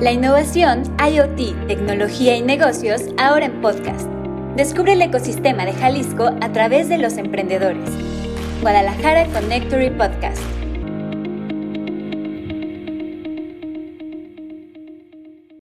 La innovación, IoT, tecnología y negocios ahora en podcast. Descubre el ecosistema de Jalisco a través de los emprendedores. Guadalajara Connectory Podcast.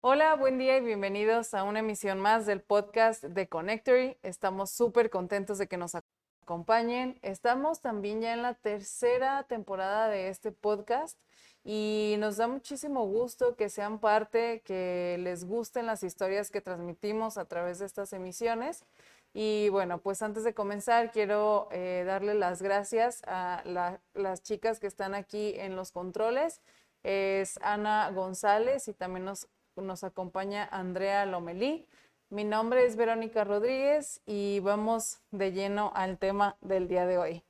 Hola, buen día y bienvenidos a una emisión más del podcast de Connectory. Estamos súper contentos de que nos acompañen. Estamos también ya en la tercera temporada de este podcast y nos da muchísimo gusto que sean parte, que les gusten las historias que transmitimos a través de estas emisiones. Y bueno, pues antes de comenzar, quiero eh, darle las gracias a las chicas que están aquí en los controles. Es Ana González y también nos, nos acompaña Andrea Lomelí. Mi nombre es Verónica Rodríguez y vamos de lleno al tema del día de hoy.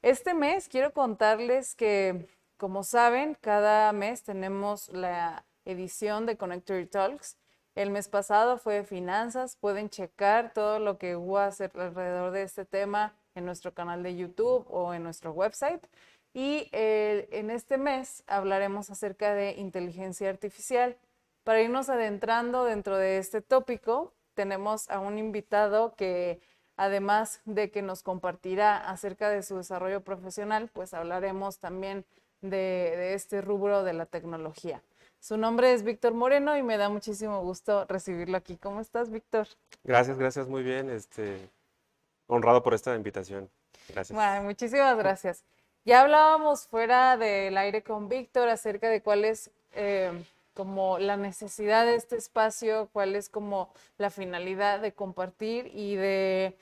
Este mes quiero contarles que como saben, cada mes tenemos la edición de Connectory Talks. El mes pasado fue finanzas. Pueden checar todo lo que hubo alrededor de este tema en nuestro canal de YouTube o en nuestro website. Y eh, en este mes hablaremos acerca de inteligencia artificial. Para irnos adentrando dentro de este tópico, tenemos a un invitado que además de que nos compartirá acerca de su desarrollo profesional, pues hablaremos también de, este rubro de la tecnología. Su nombre es Víctor Moreno y me da muchísimo gusto recibirlo aquí. ¿Cómo estás, Víctor? Gracias, gracias, muy bien. Este, honrado por esta invitación. Gracias. Bueno, muchísimas gracias. Ya hablábamos fuera del aire con Víctor acerca de cuál es eh, como la necesidad de este espacio, cuál es como la finalidad de compartir y de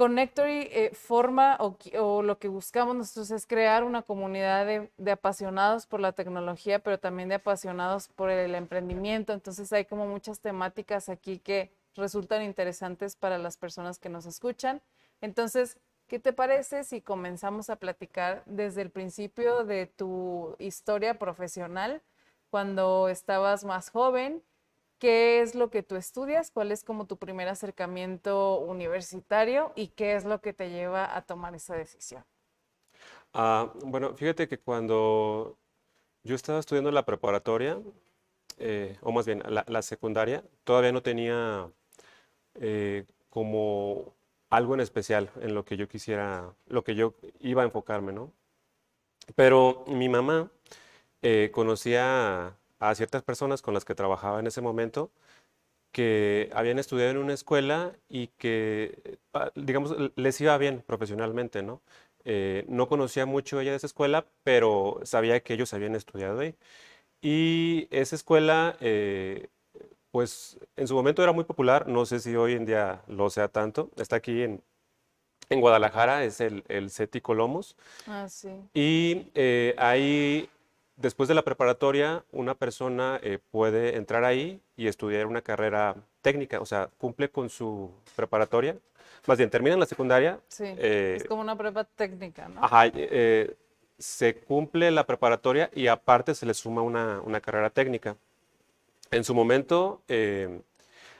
Connectory eh, forma o, lo que buscamos nosotros es crear una comunidad de, apasionados por la tecnología, pero también de apasionados por el emprendimiento. Entonces hay como muchas temáticas aquí que resultan interesantes para las personas que nos escuchan. Entonces, ¿qué te parece si comenzamos a platicar desde el principio de tu historia profesional, cuando estabas más joven? Qué es lo que tú estudias, cuál es como tu primer acercamiento universitario y qué es lo que te lleva a tomar esa decisión. Ah, bueno, fíjate que cuando yo estaba estudiando la preparatoria, eh, o más bien la, secundaria, todavía no tenía eh, como algo en especial en lo que yo quisiera, lo que yo iba a enfocarme, ¿no? Pero mi mamá eh, conocía a ciertas personas con las que trabajaba en ese momento que habían estudiado en una escuela y que, digamos, les iba bien profesionalmente, ¿no? Eh, no conocía mucho ella de esa escuela, pero sabía que ellos habían estudiado ahí. Y esa escuela, eh, pues en su momento era muy popular, no sé si hoy en día lo sea tanto, está aquí en, en Guadalajara, es el, el CETI Colomos. Ah, sí. Y eh, ahí después de la preparatoria, una persona eh, puede entrar ahí y estudiar una carrera técnica, o sea, cumple con su preparatoria, más bien termina en la secundaria. Sí, eh, es como una prepa técnica, ¿no? Ajá, eh, se cumple la preparatoria y aparte se le suma una, una carrera técnica. En su momento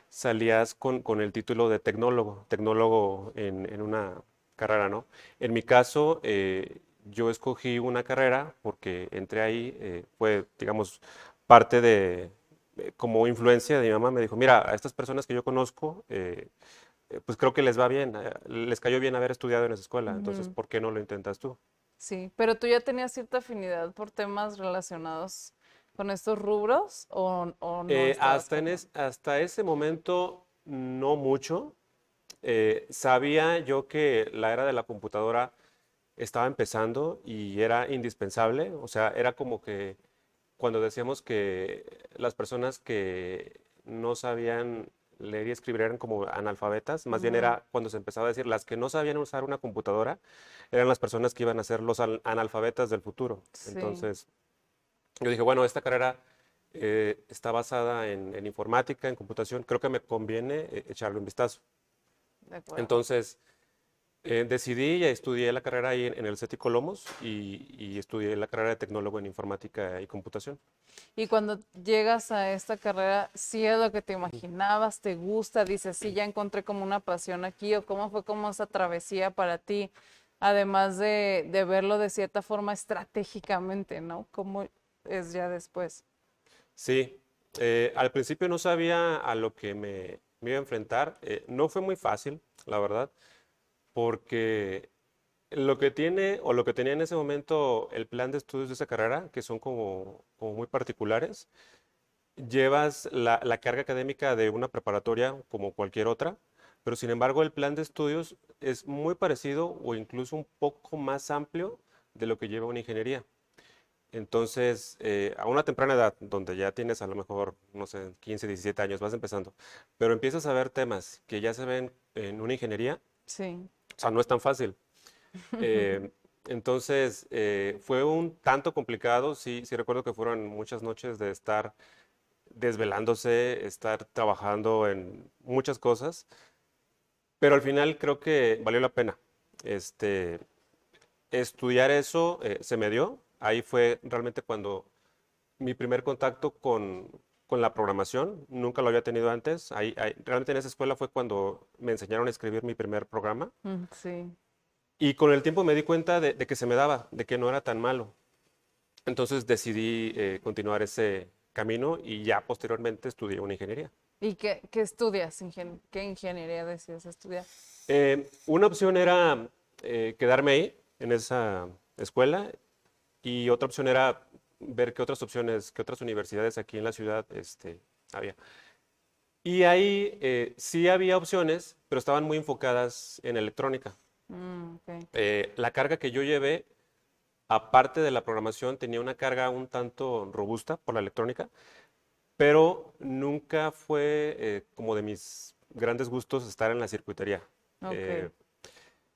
salías con, con, el título de tecnólogo, tecnólogo en, en, una carrera, ¿no? En mi caso, yo escogí una carrera porque entré ahí, eh, fue, digamos, parte de, eh, como influencia de mi mamá, me dijo, mira, a estas personas que yo conozco, eh, pues creo que les va bien, les cayó bien haber estudiado en esa escuela, entonces, ¿por qué no lo intentas tú? Sí, pero tú ya tenías cierta afinidad por temas relacionados con estos rubros o, no? hasta, en hasta ese momento, no mucho. sabía yo que la era de la computadora estaba empezando y era indispensable, o sea, era como que cuando decíamos que las personas que no sabían leer y escribir eran como analfabetas, más bien era cuando se empezaba a decir las que no sabían usar una computadora eran las personas que iban a ser los analfabetas del futuro. Entonces, yo dije, bueno, esta carrera eh, está basada en, informática, en computación, creo que me conviene eh, echarle un vistazo. Entonces, eh, decidí y estudié la carrera ahí en, el CETI Colomos y, estudié la carrera de tecnólogo en informática y computación. Y cuando llegas a esta carrera, ¿sí es lo que te imaginabas? ¿Te gusta? Dices, sí, ya encontré como una pasión aquí o cómo fue como esa travesía para ti, además de, verlo de cierta forma estratégicamente, ¿no? ¿Cómo es ya después? Sí, eh, al principio no sabía a lo que me, me iba a enfrentar. Eh, no fue muy fácil, la verdad, porque lo que tiene o lo que tenía en ese momento el plan de estudios de esa carrera, que son como, como muy particulares, llevas la, la carga académica de una preparatoria como cualquier otra, pero sin embargo el plan de estudios es muy parecido o incluso un poco más amplio de lo que lleva una ingeniería. Entonces, eh, a una temprana edad, donde ya tienes a lo mejor, no sé, 15, 17 años, vas empezando, pero empiezas a ver temas que ya se ven en una ingeniería, Sí. O sea, no es tan fácil. Eh, entonces, eh, fue un tanto complicado, sí, sí recuerdo que fueron muchas noches de estar desvelándose, estar trabajando en muchas cosas, pero al final creo que valió la pena. Este, estudiar eso eh, se me dio. Ahí fue realmente cuando mi primer contacto con, con la programación. Nunca lo había tenido antes. Ahí, ahí- realmente en esa escuela fue cuando me enseñaron a escribir mi primer programa. Mm, Sí. Y con el tiempo me di cuenta de, de que se me daba, de que no era tan malo. Entonces decidí eh, continuar ese camino y ya posteriormente estudié una ingeniería. ¿Y qué, qué estudias? Ingen- ¿Qué ingeniería decides estudiar? Eh, una opción era eh, quedarme ahí, en esa escuela, y otra opción era ver qué otras opciones, qué otras universidades aquí en la ciudad este, había. Y ahí eh, sí había opciones, pero estaban muy enfocadas en electrónica. Mm, ok. Eh, la carga que yo llevé, aparte de la programación, tenía una carga un tanto robusta por la electrónica, pero nunca fue eh, como de mis grandes gustos estar en la circuitería. Ok. Eh,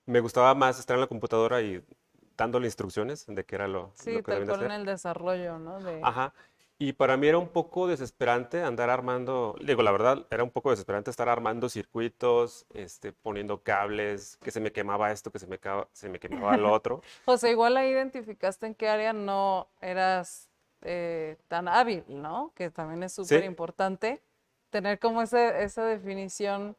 me gustaba más estar en la computadora y dándole instrucciones de qué era lo, Sí, lo que debían hacer. el desarrollo, ¿no? De, Ajá. Y para mí era un poco desesperante andar armando, digo, la verdad, era un poco desesperante estar armando circuitos, este, poniendo cables, que se me quemaba esto, que se me, se me quemaba lo otro. José, igual ahí identificaste en qué área no eras eh, tan hábil, ¿no? Que también es súper Sí. importante tener como ese- esa definición,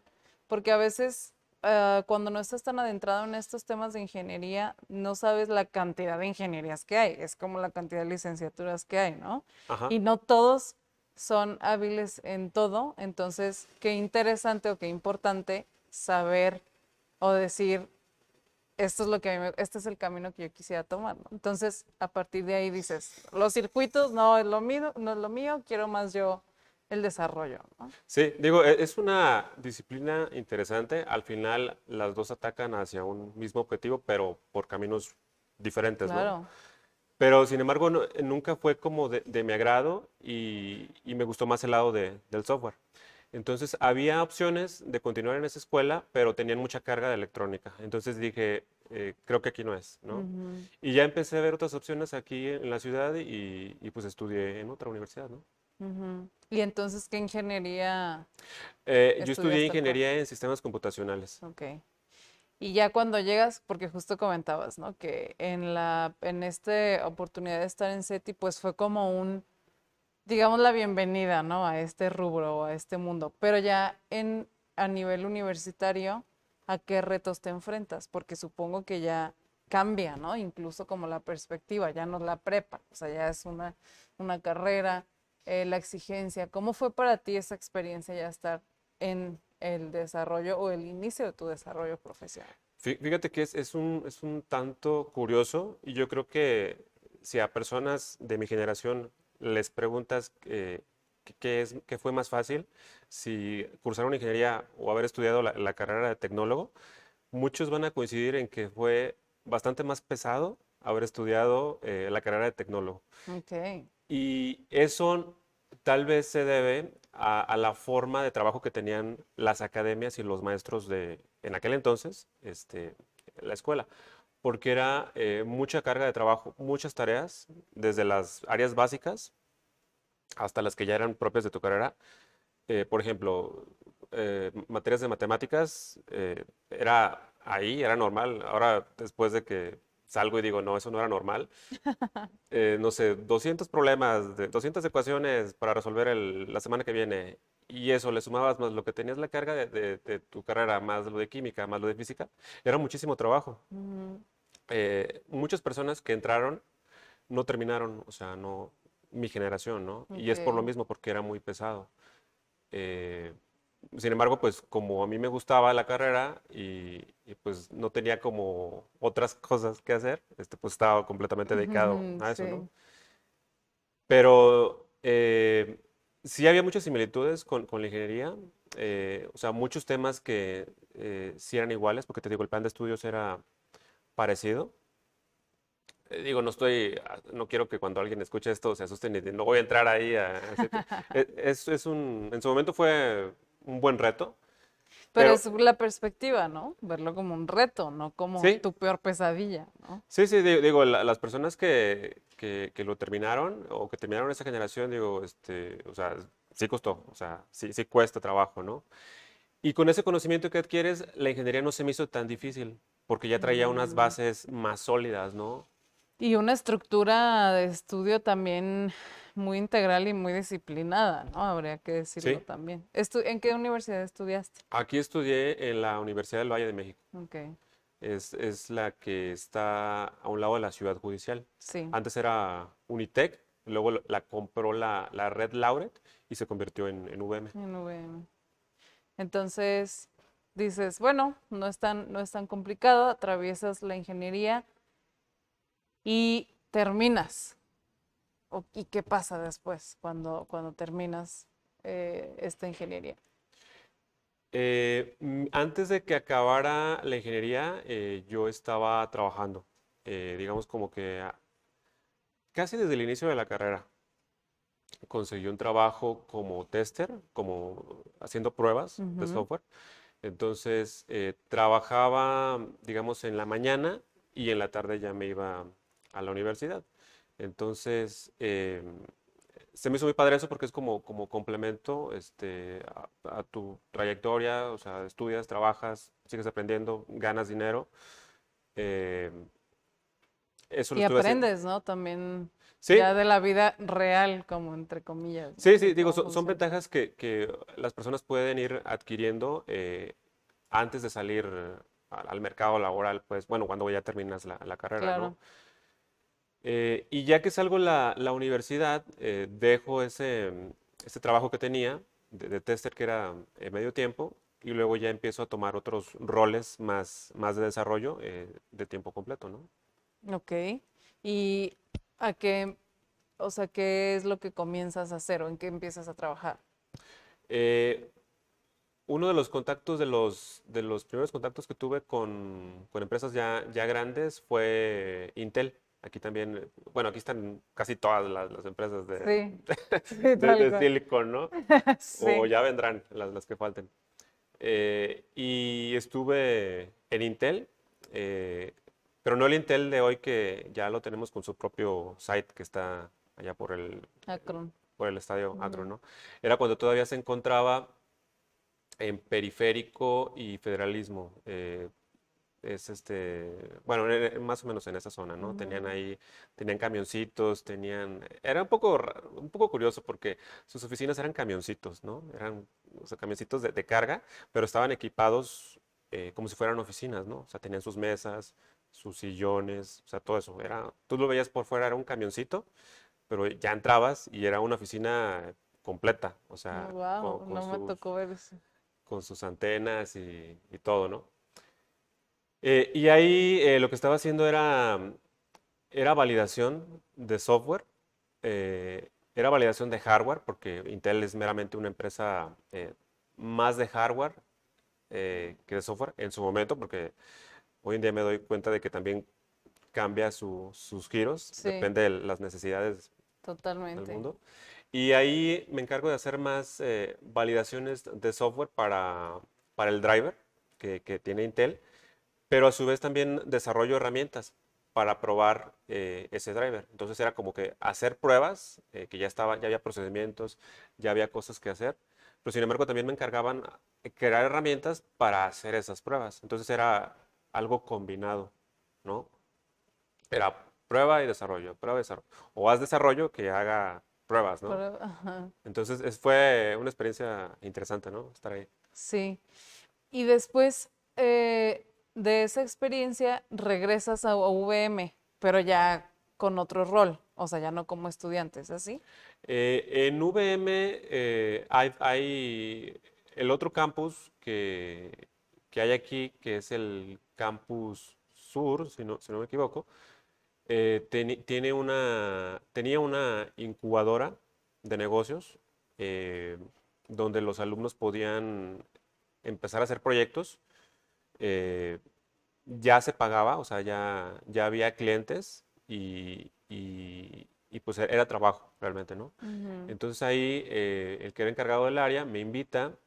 porque a veces ah, cuando no estás tan adentrado en estos temas de ingeniería, no sabes la cantidad de ingenierías que hay, es como la cantidad de licenciaturas que hay, ¿no? Ajá. Y no todos son hábiles en todo, entonces qué interesante o qué importante saber o decir, esto es lo que a mí me- este es el camino que yo quisiera tomar, ¿no? Entonces, a partir de ahí dices, los circuitos no es lo mío, no es lo mío, quiero más yo el desarrollo, ¿no? Sí, digo, e- es una disciplina interesante. Al final, las dos atacan hacia un mismo objetivo, pero por caminos diferentes, ¿no? Claro. Pero sin embargo, no- nunca fue como de, de mi agrado y, y me gustó más el lado de- del software. Entonces, había opciones de continuar en esa escuela, pero tenían mucha carga de electrónica. Entonces dije, eh, creo que aquí no es, ¿no? Ujú. Y ya empecé a ver otras opciones aquí en la ciudad y, y, pues estudié en otra universidad, ¿no? Y entonces, ¿qué ingeniería? Eh, yo estudié ingeniería en sistemas computacionales. Ok. Y ya cuando llegas, porque justo comentabas, ¿no? Que en la, en esta oportunidad de estar en SETI, pues fue como un, digamos, la bienvenida, ¿no? A este rubro, a este mundo. Pero ya en, a nivel universitario, ¿a qué retos te enfrentas? Porque supongo que ya cambia, ¿no? Incluso como la perspectiva, ya no es la prepa, o sea, ya es una, una carrera, eh, la exigencia. ¿Cómo fue para ti esa experiencia ya estar en el desarrollo o el inicio de tu desarrollo profesional? Fí- Fíjate que es, es un, es un tanto curioso y yo creo que si a personas de mi generación les preguntas eh, qué, es, qué fue más fácil, si cursar una ingeniería o haber estudiado la carrera de tecnólogo, muchos van a coincidir en que fue bastante más pesado haber estudiado eh, la carrera de tecnólogo. Ok. Y eso tal vez se debe a, a la forma de trabajo que tenían las academias y los maestros de, en aquel entonces, este, la escuela, porque era eh, mucha carga de trabajo, muchas tareas, desde las áreas básicas hasta las que ya eran propias de tu carrera. Eh, por ejemplo, eh, materias de matemáticas, eh, era ahí, era normal. Ahora, después de que salgo y digo, no, eso no era normal, eh, no sé, 200 problemas, de, 200 ecuaciones para resolver el- la semana que viene, y eso le sumabas más lo que tenías la carga de, de- de tu carrera, más lo de química, más lo de física, era muchísimo trabajo. Eh, muchas personas que entraron no terminaron, o sea, no, mi generación, ¿no? Y es por lo mismo, porque era muy pesado. Eh, sin embargo, pues como a mí me gustaba la carrera y, y, pues no tenía como otras cosas que hacer, este, pues estaba completamente dedicado Ujú, a eso, sí. ¿no? Pero eh, sí había muchas similitudes con, con la ingeniería, eh, o sea, muchos temas que eh, sí eran iguales, porque te digo, el plan de estudios era parecido. Eh, digo, no estoy, ah, no quiero que cuando alguien escuche esto se asusten y de, no voy a entrar ahí a, a ese te- e- Es, es un, en su momento fue un buen reto. Pero Pero- es la perspectiva, ¿no? Verlo como un reto, no como Sí. tu peor pesadilla, ¿no? Sí, sí, digo, digo, la- las personas que, que, que lo terminaron o que terminaron esa generación, digo, este, o sea, sí costó, o sea, sí, sí cuesta trabajo, ¿no? Y con ese conocimiento que adquieres, la ingeniería no se me hizo tan difícil, porque ya traía unas Mm. bases más sólidas, ¿no? Y una estructura de estudio también muy integral y muy disciplinada, ¿no? Habría que decirlo Sí. también. Estu- ¿En qué universidad estudiaste? Aquí estudié en la Universidad del Valle de México. Ok, Es, es la que está a un lado de la ciudad judicial. sí. Antes era Unitec, luego la compró la, la red Lauret y se convirtió en, en VM. En VM. Entonces, dices, bueno, no es tan, no es tan complicado, atraviesas la ingeniería y terminas. O- ¿Y qué pasa después cuando, cuando terminas eh, esta ingeniería? Eh, mm, antes de que acabara la ingeniería, eh, yo estaba trabajando, digamos como que casi desde el inicio de la carrera. Conseguí un trabajo como tester, como haciendo pruebas de software. Entonces, trabajaba, digamos, en la mañana y en la tarde ya me iba a la universidad. Entonces, eh, se me hizo muy padre eso porque es como, como complemento este, a, a tu trayectoria, o sea, estudias, trabajas, sigues aprendiendo, ganas dinero. eh, eso lo Y haciendo. aprendes, ¿no? También Sí, ya de la vida real, como entre comillas. ¿no? Sí, sí, digo, son, ventajas que, que las personas pueden ir adquiriendo eh, antes de salir al, al mercado laboral, pues bueno, cuando ya terminas la, la carrera, Claro. ¿no? Eh, y ya que salgo la, la universidad, eh, dejo ese, ese trabajo que tenía de, de tester que era eh, medio tiempo y luego ya empiezo a tomar otros roles más, más de desarrollo de tiempo completo, ¿no? Ok. ¿Y a qué, o sea, qué es lo que comienzas a hacer o en qué empiezas a trabajar? Uno de los contactos, de los, de los primeros contactos que tuve con, con empresas ya, ya grandes fue Intel. Aquí también, bueno, aquí están casi todas las, las empresas de, Sí, de- de cual. Silicon, ¿no? Sí. O ya vendrán las, las que falten. Eh, y estuve en Intel, eh, pero no el Intel de hoy que ya lo tenemos con su propio site que está allá por el, Akron. por el estadio Akron. ¿no? Era cuando todavía se encontraba en periférico y federalismo. eh, es este, bueno, en- en- más o menos en esa zona, ¿no? Tenían Mm. ahí, tenían camioncitos, tenían, era un poco, un poco curioso porque sus oficinas eran camioncitos, ¿no? Eran, o sea, camioncitos de, de carga, pero estaban equipados eh, como si fueran oficinas, ¿no? O sea, tenían sus mesas, sus sillones, o sea, todo eso. Era, tú lo veías por fuera, era un camioncito, pero ya entrabas y era una oficina completa, o sea, wow, con, con no me sus, tocó ver eso. con sus antenas y, y todo, ¿no? Eh, y ahí eh, lo que estaba haciendo era, era validación de software, eh, era validación de hardware, porque Intel es meramente una empresa eh, más de hardware eh, que de software en su momento, porque hoy en día me doy cuenta de que también cambia su- sus giros, Sí. depende de las necesidades del Totalmente. mundo. Y ahí me encargo de hacer más eh, validaciones de software para, para el driver que, que tiene Intel, pero a su vez también desarrollo herramientas para probar eh, ese driver. Entonces era como que hacer pruebas, eh, que ya estaba, ya había procedimientos, ya había cosas que hacer, pero sin embargo también me encargaban crear herramientas para hacer esas pruebas. Entonces era algo combinado, ¿no? Era prueba y desarrollo, prueba y desarrollo. O haz desarrollo que haga pruebas, ¿no? Ajá, Entonces es- fue una experiencia interesante, ¿no? Estar ahí. sí. Y después eh, de esa experiencia regresas a UVM, pero ya con otro rol, o sea, ya no como estudiantes, ¿así? Eh, en VM eh, hay, el otro campus que, que hay aquí, que es el campus sur, si no, si no me equivoco, eh, una, tenía una incubadora de negocios donde los alumnos podían empezar a hacer proyectos. Eh, ya se pagaba, o sea, ya, ya había clientes y, y, pues era trabajo realmente, ¿no? Entonces ahí el que era encargado del área me invita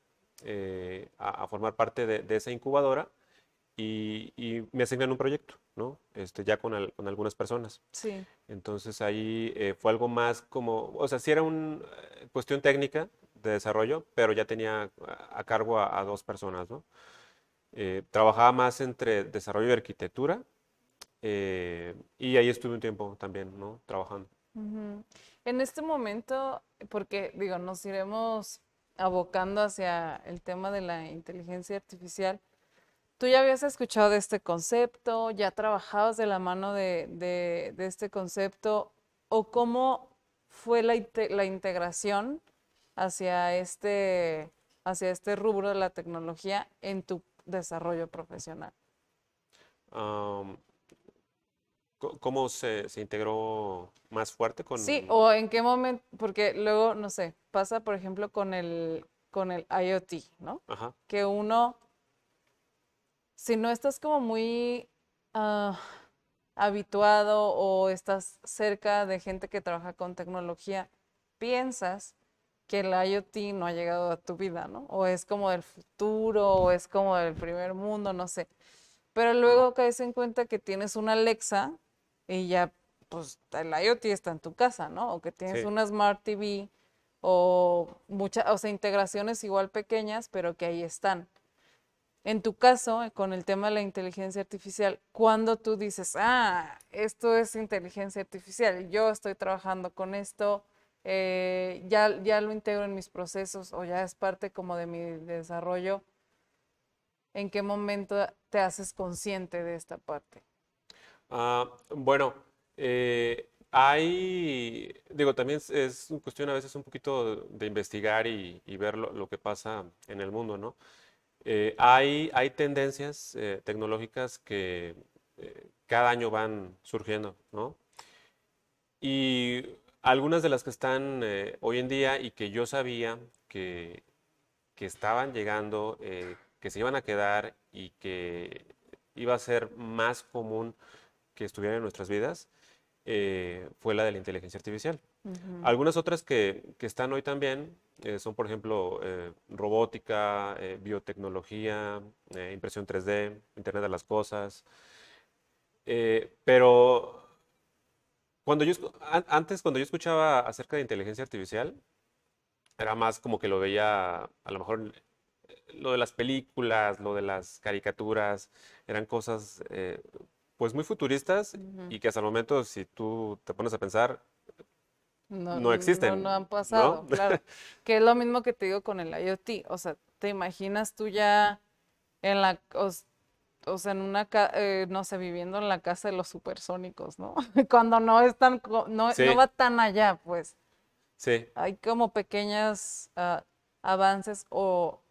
a, formar parte de, de esa incubadora y, me asignan un proyecto, ¿no? Este, ya con, algunas personas. Sí. Entonces ahí eh, fue algo más como, o sea, sí era una eh, cuestión técnica de desarrollo, pero ya tenía a, cargo a, dos personas, ¿no? Eh, trabajaba más entre desarrollo y arquitectura y ahí estuve un tiempo también, ¿no? Trabajando. En este momento, porque digo, nos iremos abocando hacia el tema de la inteligencia artificial, ¿Tú ya habías escuchado de este concepto? ¿Ya trabajabas de la mano de, este concepto? ¿O cómo fue la, integración hacia este, hacia este rubro de la tecnología en tu desarrollo profesional? ¿Cómo se, integró más fuerte con...? Sí, o en qué momento, porque luego, no sé, pasa por ejemplo con el, con el IoT, ¿no? Ajá. Que uno si no estás como muy ah, habituado o estás cerca de gente que trabaja con tecnología, piensas que el IoT no ha llegado a tu vida, ¿no? O es como del futuro, o es como del primer mundo, no sé. Pero luego caes en cuenta que tienes una Alexa y ya, pues el IoT está en tu casa, ¿no? O que tienes una Smart TV o muchas, o sea, integraciones igual pequeñas, pero que ahí están. En tu caso, eh, con el tema de la inteligencia artificial, cuando tú dices, ah, esto es inteligencia artificial, yo estoy trabajando con esto, eh, ya, ya lo integro en mis procesos o ya es parte como de mi desarrollo, ¿en qué momento te haces consciente de esta parte? Ah, bueno, eh, hay, digo, también es, cuestión a veces un poquito de investigar y, ver lo, lo, que pasa en el mundo, ¿no? Eh, hay, hay tendencias eh, tecnológicas que eh, cada año van surgiendo, ¿no? Y algunas de las que están hoy en día y que yo sabía que, que estaban llegando, que se iban a quedar y que iba a ser más común que estuvieran en nuestras vidas, fue la de la inteligencia artificial. Algunas otras que, que, están hoy también eh, son, por ejemplo, eh, robótica, eh, biotecnología, impresión 3D, Internet de las Cosas. pero cuando yo, antes, cuando yo escuchaba acerca de inteligencia artificial, era más como que lo veía, a lo mejor, lo de las películas, lo de las caricaturas, eran cosas pues muy futuristas y que hasta el momento, si tú te pones a pensar, no, existen. No, han pasado, claro. que es lo mismo que te digo con el IoT. O sea, te imaginas tú ya en la, o, sea, en una, eh, no sé, viviendo en la casa de los supersónicos, ¿no? Cuando no es tan, no, va tan allá, pues. Sí. Hay como pequeños ah, avances o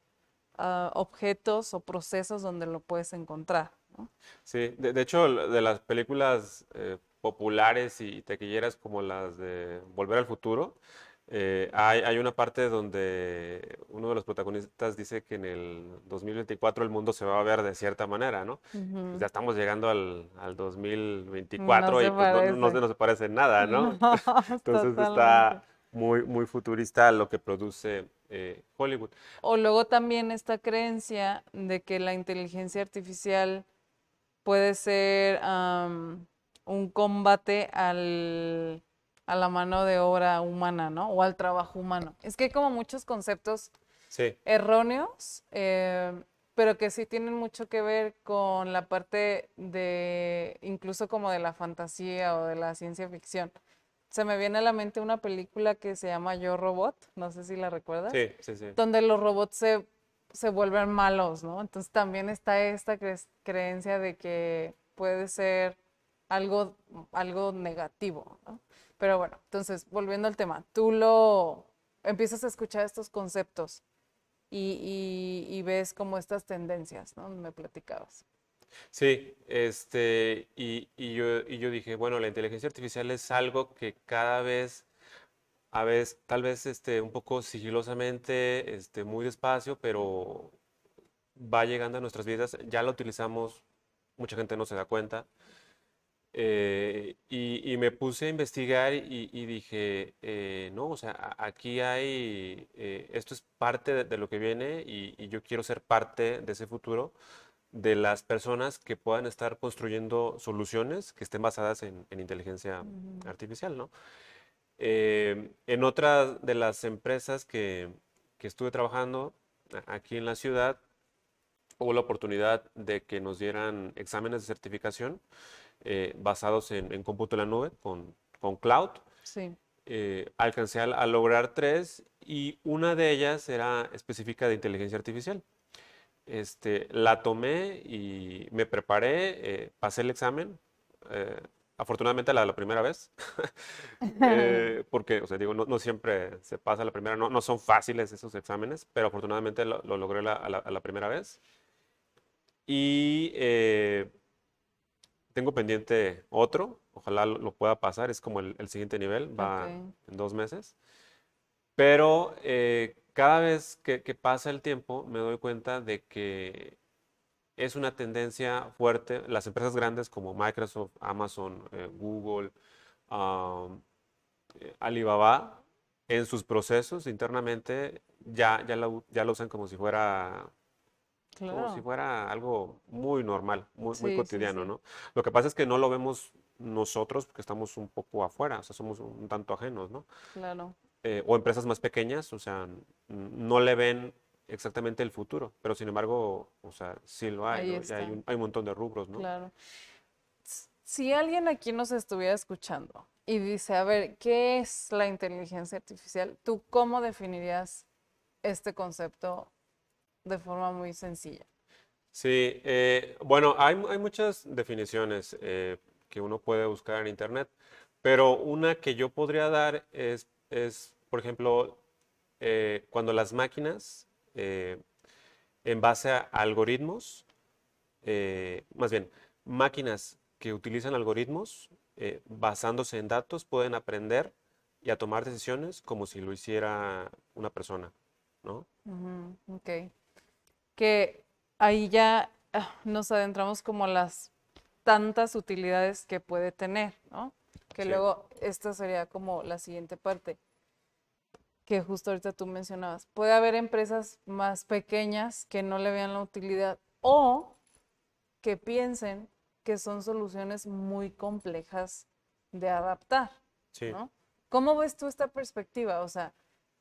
ah, objetos o procesos donde lo puedes encontrar. ¿no? Sí, de, hecho, de las películas eh, populares y tequilleras como las de Volver al Futuro, eh, hay, una parte donde uno de los protagonistas dice que en el 2024 el mundo se va a ver de cierta manera, ¿no? Pues ya estamos llegando al, 2024 y pues no, se parece nada, ¿no? Entonces está muy, muy futurista lo que produce eh, Hollywood. O luego también esta creencia de que la inteligencia artificial puede ser un combate al, a la mano de obra humana, ¿no? O al trabajo humano. Es que hay como muchos conceptos erróneos, eh, pero que sí tienen mucho que ver con la parte de, incluso como de la fantasía o de la ciencia ficción. Se me viene a la mente una película que se llama Yo Robot, no sé si la recuerdas. Sí, sí, sí. Donde los robots se, se vuelven malos, ¿no? Entonces también está esta creencia de que puede ser algo, algo negativo. ¿no? Pero bueno, entonces, volviendo al tema, tú lo empiezas a escuchar estos conceptos y, y, y ves como estas tendencias, ¿no? Me platicabas. Sí, este, y, y yo, y yo dije, bueno, la inteligencia artificial es algo que cada vez, a veces, tal vez este, un poco sigilosamente, este, muy despacio, pero va llegando a nuestras vidas, ya la utilizamos, mucha gente no se da cuenta. Eh, y, y me puse a investigar y, y dije, eh, no, o sea, aquí hay, eh, esto es parte de, de lo que viene y, y yo quiero ser parte de ese futuro de las personas que puedan estar construyendo soluciones que estén basadas en, en inteligencia Ujú. artificial, ¿no? Eh, en otra de las empresas que, que estuve trabajando aquí en la ciudad, hubo la oportunidad de que nos dieran exámenes de certificación eh, basados en, en cómputo en la nube con, con cloud. Sí. Eh, alcancé a, a lograr tres y una de ellas era específica de inteligencia artificial. Este, la tomé y me preparé, eh, pasé el examen, eh, afortunadamente la, la primera vez, eh, porque, o sea, digo, no, no siempre se pasa la primera, no, no son fáciles esos exámenes, pero afortunadamente lo, lo logré la- a la, a la primera vez. Y eh, tengo pendiente otro, ojalá lo, lo pueda pasar, es como el, el siguiente nivel, va Ok. en dos meses. Pero eh, cada vez que, que pasa el tiempo me doy cuenta de que es una tendencia fuerte. Las empresas grandes como Microsoft, Amazon, eh, Google, um, eh, Alibaba, en sus procesos internamente ya, ya, la, ya lo usan como si fuera como si fuera algo muy normal, muy, Sí, cotidiano, sí. ¿no? Lo que pasa es que no lo vemos nosotros porque estamos un poco afuera, o sea, somos un tanto ajenos, ¿no? Claro. Eh, o empresas más pequeñas, o sea, no le ven exactamente el futuro, pero sin embargo, o sea, sí lo hay, ¿no? Hay un, hay un montón de rubros, ¿no? Claro. Si alguien aquí nos estuviera escuchando y dice, a ver, ¿qué es la inteligencia artificial? ¿Tú cómo definirías este concepto de forma muy sencilla? Sí, eh, bueno, hay, hay muchas definiciones eh, que uno puede buscar en internet, pero una que yo podría dar es, es por ejemplo, eh, cuando las máquinas, en base a algoritmos, más bien, máquinas que utilizan algoritmos basándose en datos, pueden aprender y a tomar decisiones como si lo hiciera una persona, ¿no? Ok. Que ahí ya ah, nos adentramos como a las tantas utilidades que puede tener, ¿no? Que Sí. luego esta sería como la siguiente parte, que justo ahorita tú mencionabas. Puede haber empresas más pequeñas que no le vean la utilidad o que piensen que son soluciones muy complejas de adaptar. Sí. ¿no? ¿Cómo ves tú esta perspectiva? O sea,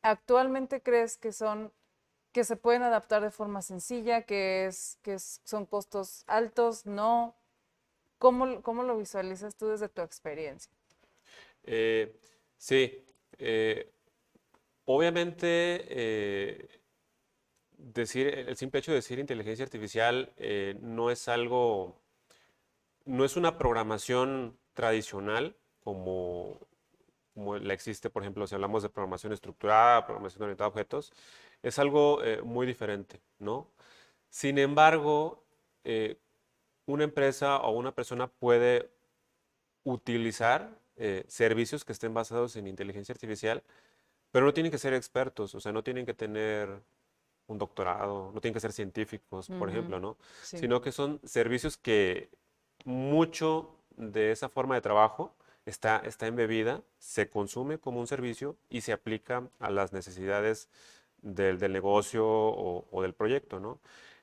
¿actualmente crees que son que se pueden adaptar de forma sencilla, que es que son costos altos? No. ¿Cómo, cómo lo visualizas tú desde tu experiencia? Eh, sí, eh, obviamente eh, decir, el simple hecho de decir inteligencia artificial no es algo, no es una programación tradicional como, como la existe, por ejemplo, si hablamos de programación estructurada, programación orientada a objetos, es algo eh, muy diferente, ¿no? Sin embargo, eh, una empresa o una persona puede utilizar eh, servicios que estén basados en inteligencia artificial, pero no tienen que ser expertos, o sea, no tienen que tener un doctorado, no tienen que ser científicos, por ejemplo, ¿no? Sí. Sino que son servicios que mucho de esa forma de trabajo está, está embebida, se consume como un servicio y se aplica a las necesidades del, del negocio o, o del proyecto, ¿no?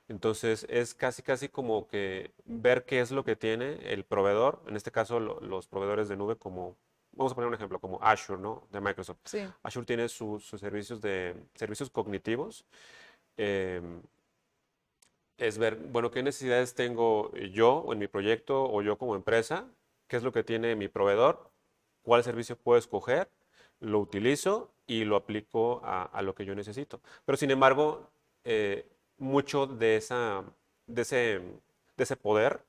Entonces es casi, casi como que ver qué es lo que tiene el proveedor, en este caso lo- los proveedores de nube como, vamos a poner un ejemplo, como Azure, ¿no? De Microsoft. Sí. Azure tiene su- sus servicios de servicios cognitivos. em, es ver, bueno, qué necesidades tengo yo en mi proyecto o yo como empresa, qué es lo que tiene mi proveedor, cuál servicio puedo escoger, lo utilizo y lo aplico a, a lo que yo necesito. Pero sin embargo, eh, mucho de esa, de ese, de ese poder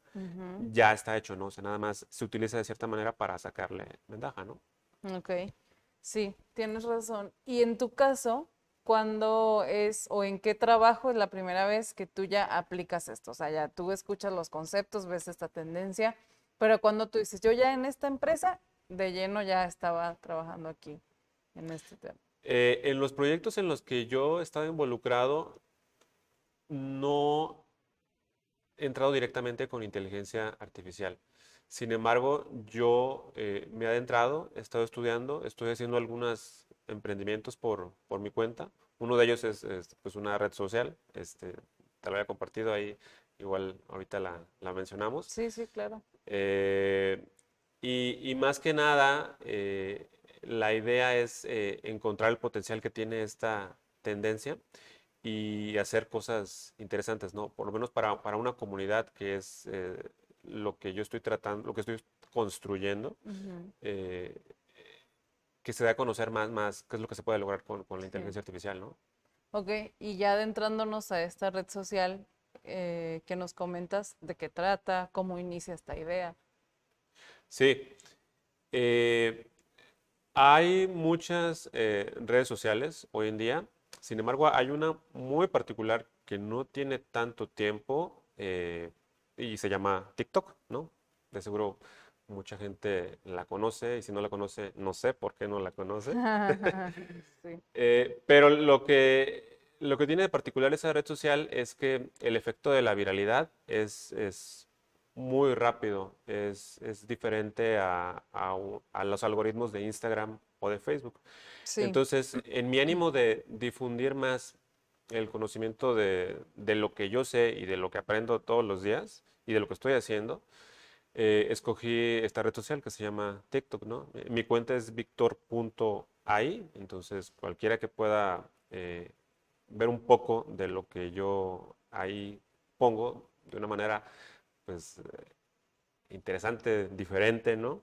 ya está hecho, ¿no? O sea, nada más se utiliza de cierta manera para sacarle ventaja, ¿no? Ok, sí, tienes razón. Y en tu caso, ¿cuándo es o en qué trabajo es la primera vez que tú ya aplicas esto? O sea, ya tú escuchas los conceptos, ves esta tendencia, pero cuando tú dices, yo ya en esta empresa, de lleno ya estaba trabajando aquí en este tema. Eh, en los proyectos en los que yo he estado involucrado, no he entrado directamente con inteligencia artificial. Sin embargo, yo eh, me he adentrado, he estado estudiando, estoy haciendo algunos emprendimientos por, por mi cuenta. Uno de ellos es, pues una red social, este, te lo había compartido ahí, igual ahorita la, la mencionamos. Sí, sí, claro. Eh, y, y, más que nada, eh, la idea es encontrar el potencial que tiene esta tendencia y hacer cosas interesantes, ¿no? Por lo menos para, para una comunidad que es lo que yo estoy tratando, lo que estoy construyendo, eh, que se dé a conocer más, más qué es lo que se puede lograr con, con la inteligencia artificial, ¿no? Ok, y ya adentrándonos a esta red social, eh, ¿qué nos comentas? ¿De qué trata? ¿Cómo inicia esta idea? Sí. Eh, hay muchas redes sociales hoy en día, sin embargo, hay una muy particular que no tiene tanto tiempo, y se llama TikTok, ¿no? De seguro mucha gente la conoce y si no la conoce, no sé por qué no la conoce. Eh, pero lo que, lo que tiene de particular esa red social es que el efecto de la viralidad es, es muy rápido, es, es diferente a, a, los algoritmos de Instagram o de Facebook. Entonces, en mi ánimo de difundir más el conocimiento de, de, lo que yo sé y de lo que aprendo todos los días y de lo que estoy haciendo, eh, escogí esta red social que se llama TikTok, ¿no? Eh, mi cuenta es victor.ai, entonces cualquiera que pueda eh, ver un poco de lo que yo ahí pongo de una manera, pues, interesante, diferente, ¿no?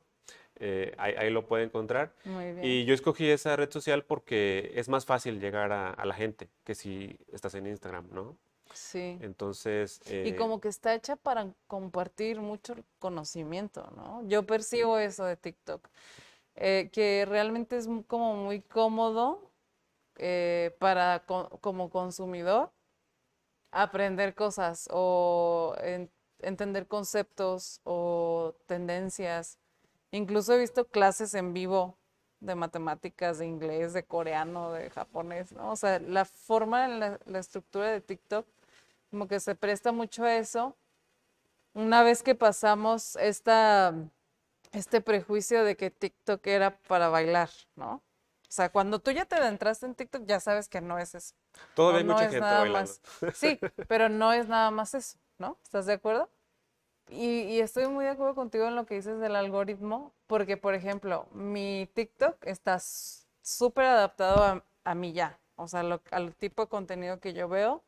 ahí, lo puede encontrar. Y yo escogí esa red social porque es más fácil llegar a, a, la gente que si estás en Instagram, ¿no? Sí. Entonces... y eh, como que está hecha para compartir mucho conocimiento, ¿no? Yo percibo eso de TikTok, eh, que realmente es como muy cómodo eh, para como consumidor aprender cosas o entender conceptos o tendencias. Incluso he visto clases en vivo de matemáticas, de inglés, de coreano, de japonés, ¿no? O sea, la forma, la, la estructura de TikTok como que se presta mucho a eso. Una vez que pasamos esta, este prejuicio de que TikTok era para bailar, ¿no? O sea, cuando tú ya te adentraste en TikTok, ya sabes que no es eso. Todavía hay mucha gente bailando. Sí, pero no es nada más eso, ¿no? ¿Estás de acuerdo? Y, estoy muy de acuerdo contigo en lo que dices del algoritmo, porque, por ejemplo, mi TikTok está súper adaptado a, a mí ya, o sea, al tipo de contenido que yo veo.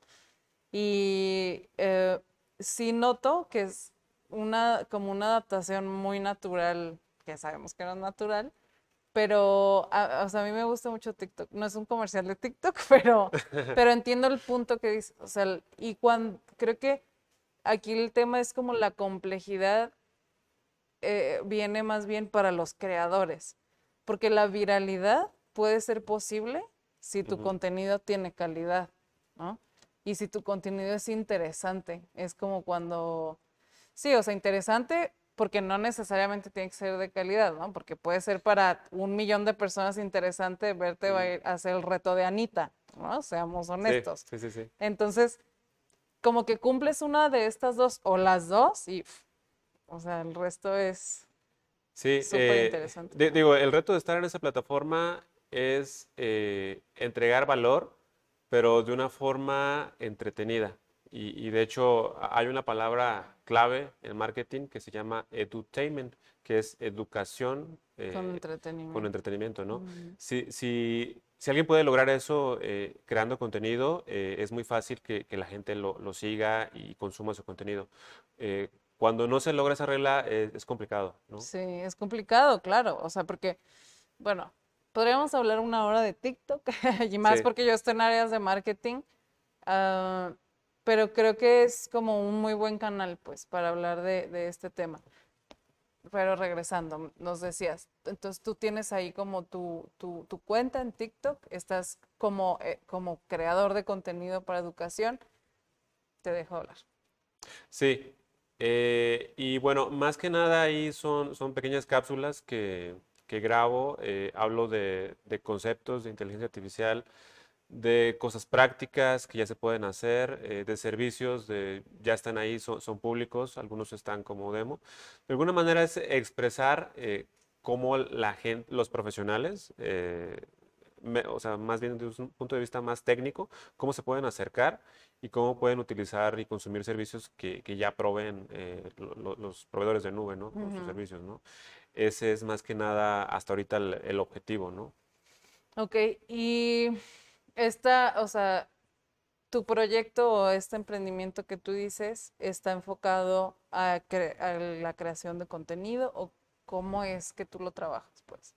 Y eh, sí noto que es una, como una adaptación muy natural, que sabemos que no es natural, pero a, o sea, a mí me gusta mucho TikTok. No es un comercial de TikTok, pero, pero entiendo el punto que dice. O sea, y cuando creo que aquí el tema es como la complejidad eh, viene más bien para los creadores, porque la viralidad puede ser posible si tu contenido tiene calidad, ¿no? y si tu contenido es interesante. Es como cuando, sí, o sea, interesante porque no necesariamente tiene que ser de calidad, ¿no? Porque puede ser para un millón de personas interesante verte a hacer el reto de Anita, ¿no? Seamos honestos. Sí, sí, sí. Entonces, como que cumples una de estas dos o las dos y, o sea, el resto es sí, súper eh, interesante. digo, el reto de estar en esa plataforma es eh, entregar valor pero de una forma entretenida. Y, de hecho hay una palabra clave en marketing que se llama edutainment, que es educación eh, con entretenimiento. Con entretenimiento ¿no? si, si, si, alguien puede lograr eso eh, creando contenido, eh, es muy fácil que, que la gente lo, lo, siga y consuma su contenido. cuando no se logra esa regla es complicado, ¿no? Sí, es complicado, claro. O sea, porque, bueno, podríamos hablar una hora de TikTok, y más porque yo estoy en áreas de marketing. Ah, pero creo que es como un muy buen canal, pues, para hablar de, de este tema. Pero regresando, nos decías, entonces tú tienes ahí como tu, tu, tu cuenta en TikTok, estás como, eh, como creador de contenido para educación, te dejo hablar. Sí, eh, y bueno, más que nada ahí son, son pequeñas cápsulas que, que grabo, eh, hablo de, de conceptos de inteligencia artificial, de cosas prácticas que ya se pueden hacer, eh, de servicios, de, ya están ahí, son, son, públicos, algunos están como demo. De alguna manera es expresar eh, cómo la gente, los profesionales, eh, me, o sea, más bien desde un punto de vista más técnico, cómo se pueden acercar y cómo pueden utilizar y consumir servicios que, que ya proveen lo, los proveedores de nube, ¿no? Con uh -huh. sus servicios, ¿no? Ese es más que nada hasta ahorita el, el objetivo, ¿no? Ok, y esta, o sea, tu proyecto o este emprendimiento que tú dices está enfocado a, la creación de contenido o cómo es que tú lo trabajas, pues.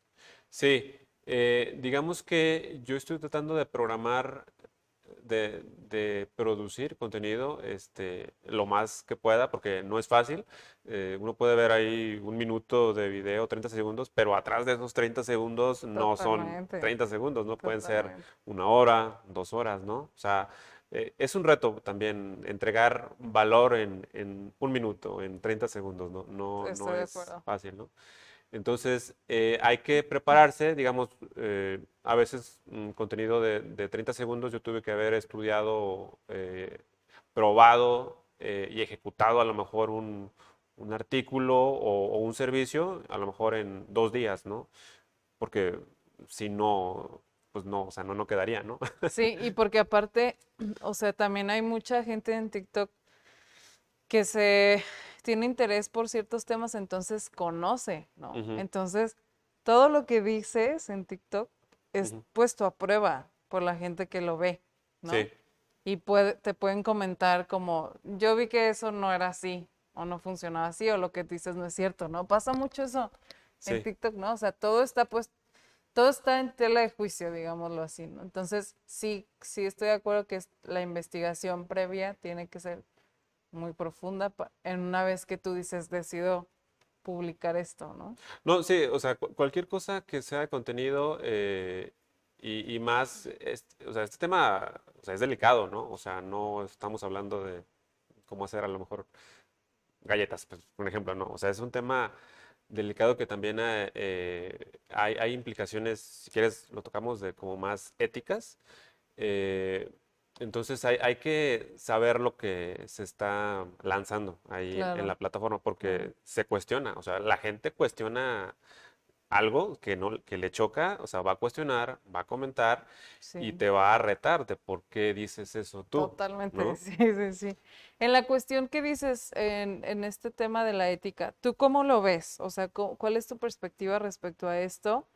Sí, eh, digamos que yo estoy tratando de programar, de, de, producir contenido este, lo más que pueda, porque no es fácil. Eh, uno puede ver ahí un minuto de video, 30 segundos, pero atrás de esos 30 segundos no son 30 segundos, ¿no? Pueden ser una hora, dos horas, ¿no? O sea, eh, es un reto también entregar valor en, en, un minuto, en 30 segundos, ¿no? No, no es fácil, ¿no? Entonces, eh, hay que prepararse, digamos, eh, a veces un contenido de, de, 30 segundos yo tuve que haber estudiado, eh, probado y ejecutado a lo mejor un, un artículo o, o, un servicio, a lo mejor en dos días, ¿no? Porque si no, pues no, o sea, no, no quedaría, ¿no? Sí, y porque aparte, o sea, también hay mucha gente en TikTok que se tiene interés por ciertos temas, entonces conoce, ¿no? Uh -huh. Entonces, todo lo que dices en TikTok es uh -huh. puesto a prueba por la gente que lo ve, ¿no? Sí. Y puede, te pueden comentar como, yo vi que eso no era así, o no funcionaba así, o lo que dices no es cierto, ¿no? Pasa mucho eso sí. en TikTok, ¿no? O sea, todo está pues, todo está en tela de juicio, digámoslo así, ¿no? Entonces, sí, sí estoy de acuerdo que la investigación previa tiene que ser muy profunda en una vez que tú dices, decido publicar esto, ¿no? No, sí, o sea, cualquier cosa que sea de contenido eh, y, más, este, o sea, este tema es delicado, ¿no? O sea, no estamos hablando de cómo hacer a lo mejor galletas, pues, por ejemplo, ¿no? O sea, es un tema delicado que también eh, hay, hay, implicaciones, si quieres, lo tocamos de como más éticas. Eh, entonces hay, hay, que saber lo que se está lanzando ahí claro. en la plataforma porque se cuestiona, o sea, la gente cuestiona algo que, no, que le choca, o sea, va a cuestionar, va a comentar sí. y te va a retar de por qué dices eso tú. Totalmente, ¿no? sí, sí, sí. En la cuestión que dices en, en, este tema de la ética, ¿tú cómo lo ves? O sea, ¿cuál es tu perspectiva respecto a esto?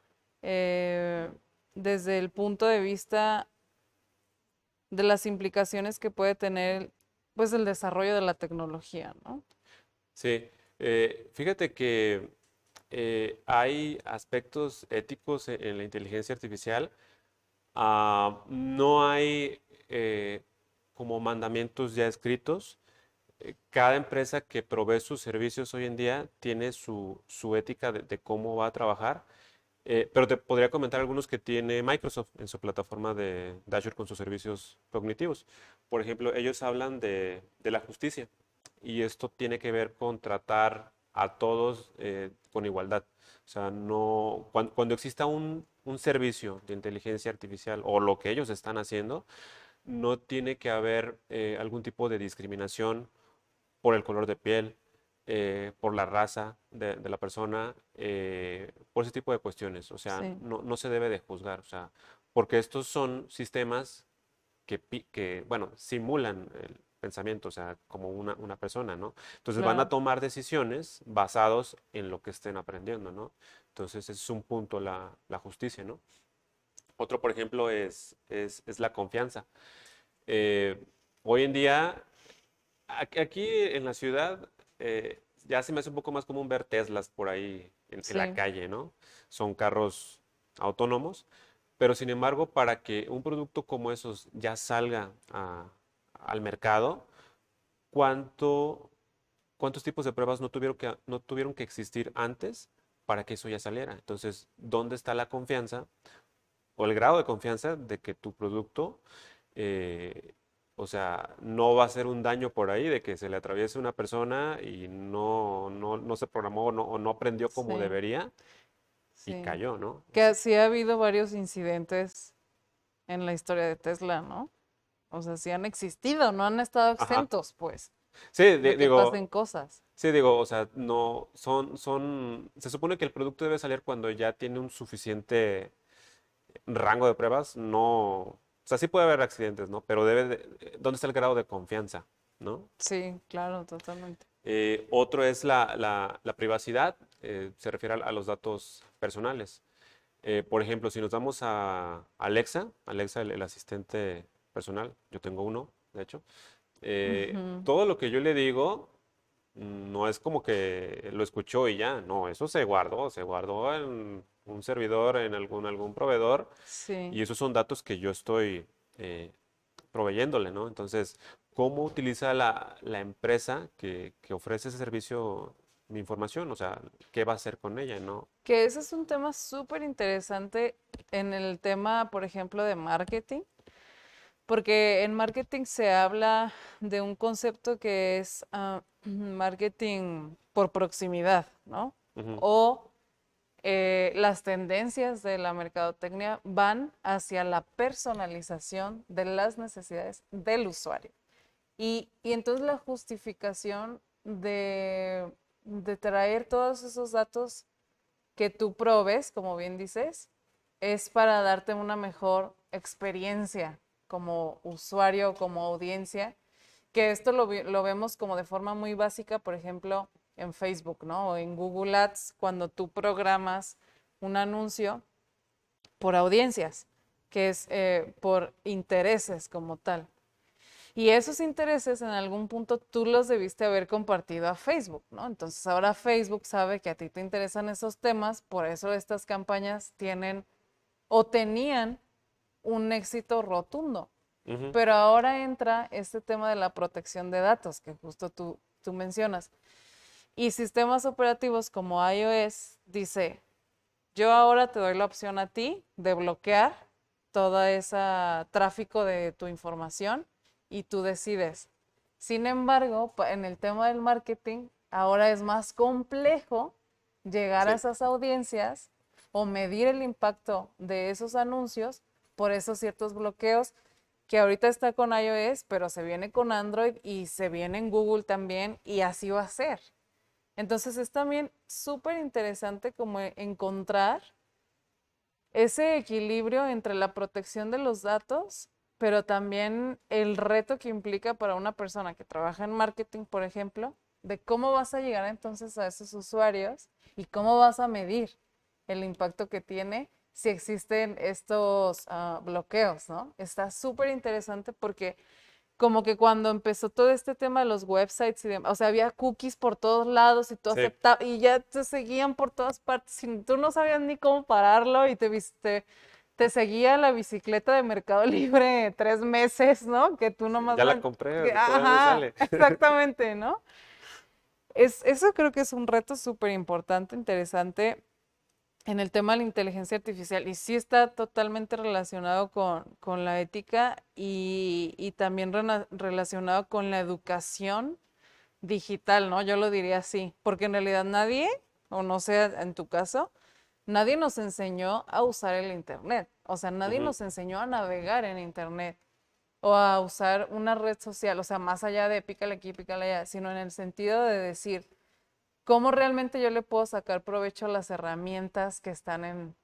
Eh, desde el punto de vista de las implicaciones que puede tener pues el desarrollo de la tecnología, ¿no? Sí, eh, fíjate que eh, hay aspectos éticos en, en la inteligencia artificial. Uh, no hay eh, como mandamientos ya escritos. Cada empresa que provee sus servicios hoy en día tiene su, su ética de cómo va a trabajar. Eh, pero te podría comentar algunos que tiene Microsoft en su plataforma de, Azure con sus servicios cognitivos. Por ejemplo, ellos hablan de, de, la justicia y esto tiene que ver con tratar a todos eh, con igualdad. O sea, no, cuando, cuando exista un, un, servicio de inteligencia artificial o lo que ellos están haciendo, no tiene que haber eh, algún tipo de discriminación por el color de piel, eh, por la raza de, de la persona, eh, por ese tipo de cuestiones. O sea, sí. no, no, se debe de juzgar, o sea, porque estos son sistemas que, que bueno, simulan el pensamiento, o sea, como una, una persona, ¿no? Entonces claro. van a tomar decisiones basados en lo que estén aprendiendo, ¿no? Entonces ese es un punto la, la justicia, ¿no? Otro, por ejemplo, es, es, es la confianza. Eh, hoy en día, aquí en la ciudad, eh, ya se me hace un poco más común ver Teslas por ahí en, sí. en, la calle, ¿no? Son carros autónomos, pero sin embargo, para que un producto como esos ya salga a, al mercado, ¿cuánto, ¿cuántos tipos de pruebas no tuvieron, que, no tuvieron que existir antes para que eso ya saliera? Entonces, ¿dónde está la confianza o el grado de confianza de que tu producto, eh, o sea, no va a ser un daño por ahí, de que se le atraviese una persona y no, no, no se programó o no, o no aprendió como Sí. debería y cayó, ¿no? Que sí ha habido varios incidentes en la historia de Tesla, ¿no? O sea, sí han existido, no han estado Ajá. exentos, pues, Sí, de digo, pasen cosas. sí, digo, o sea, no, son, son, se supone que el producto debe salir cuando ya tiene un suficiente rango de pruebas, no, o sea, sí puede haber accidentes, ¿no? Pero debe de, ¿dónde está el grado de confianza, ¿no? Sí, claro, totalmente. Eh, otro es la, la- la privacidad, eh, se refiere a, a los datos personales. Eh, por ejemplo, si nos vamos a Alexa, Alexa, el, el asistente personal, yo tengo uno, de hecho, eh, todo lo que yo le digo no es como que lo escuchó y ya, no, eso se guardó, se guardó en un servidor, en algún, algún proveedor, Sí. y esos son datos que yo estoy eh, proveyéndole, ¿no? Entonces, ¿cómo utiliza la, la empresa que, que ofrece ese servicio mi información? O sea, ¿qué va a hacer con ella, no? Que ese es un tema súper interesante en el tema, por ejemplo, de marketing, porque en marketing se habla de un concepto que es ah, marketing por proximidad, ¿no? O eh, las tendencias de la mercadotecnia van hacia la personalización de las necesidades del usuario. Y, entonces la justificación de, traer todos esos datos que tú probes, como bien dices, es para darte una mejor experiencia como usuario, como audiencia, que esto lo vemos como de forma muy básica, por ejemplo, en Facebook, ¿no? O en Google Ads, cuando tú programas un anuncio por audiencias, que es eh, por intereses como tal. Y esos intereses en algún punto tú los debiste haber compartido a Facebook, ¿no? Entonces ahora Facebook sabe que a ti te interesan esos temas, por eso estas campañas tienen o tenían un éxito rotundo. Pero ahora entra este tema de la protección de datos que justo tú, tú mencionas. Y sistemas operativos como iOS dice, yo ahora te doy la opción a ti de bloquear todo ese tráfico de tu información y tú decides. Sin embargo, en el tema del marketing, ahora es más complejo llegar a Sí. esas audiencias o medir el impacto de esos anuncios por esos ciertos bloqueos que ahorita está con iOS, pero se viene con Android y se viene en Google también y así va a ser. Entonces es también súper interesante como e- encontrar ese equilibrio entre la protección de los datos, pero también el reto que implica para una persona que trabaja en marketing, por ejemplo, de cómo vas a llegar entonces a esos usuarios y cómo vas a medir el impacto que tiene si existen estos ah, bloqueos, ¿no? Está súper interesante porque como que cuando empezó todo este tema de los websites y demás, o sea, había cookies por todos lados y tú Sí. acepta- y ya te seguían por todas partes y tú no sabías ni cómo pararlo y te viste te seguía la bicicleta de Mercado Libre tres meses, ¿no? Que tú nomás Ya la la- compré, que- ajá, sale. exactamente, ¿no? Es, eso creo que es un reto súper importante, interesante en el tema de la inteligencia artificial y sí está totalmente relacionado con, con la ética y, y también relacionado con la educación digital, ¿no? Yo lo diría así, porque en realidad nadie, o no sé en tu caso, nadie nos enseñó a usar el Internet, o sea, nadie nos enseñó a navegar en Internet o a usar una red social, o sea, más allá de pícale aquí, pícale allá, sino en el sentido de decir, ¿cómo realmente yo le puedo sacar provecho a las herramientas que están en,